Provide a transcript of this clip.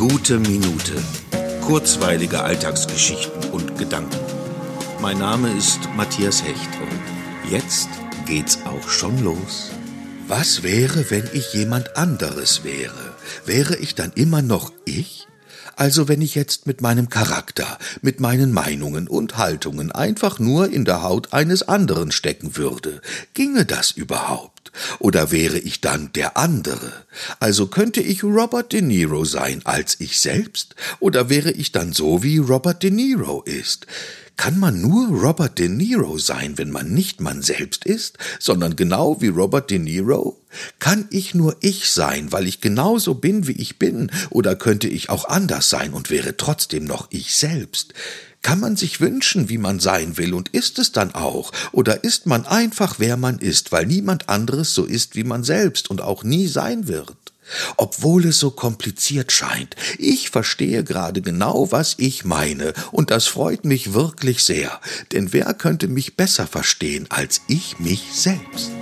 Gute Minute. Kurzweilige Alltagsgeschichten und Gedanken. Mein Name ist Matthias Hecht und jetzt geht's auch schon los. Was wäre, wenn ich jemand anderes wäre? Wäre ich dann immer noch ich? Also wenn ich jetzt mit meinem Charakter, mit meinen Meinungen und Haltungen einfach nur in der Haut eines anderen stecken würde, ginge das überhaupt? Oder wäre ich dann der andere? Also könnte ich Robert De Niro sein als ich selbst? Oder wäre ich dann so, wie Robert De Niro ist? Kann man nur Robert De Niro sein, wenn man nicht man selbst ist, sondern genau wie Robert De Niro? Kann ich nur ich sein, weil ich genauso bin, wie ich bin, oder könnte ich auch anders sein und wäre trotzdem noch ich selbst? Kann man sich wünschen, wie man sein will, und ist es dann auch, oder ist man einfach, wer man ist, weil niemand anderes so ist wie man selbst und auch nie sein wird? Obwohl es so kompliziert scheint. Ich verstehe gerade genau, was ich meine, und das freut mich wirklich sehr, denn wer könnte mich besser verstehen als ich mich selbst?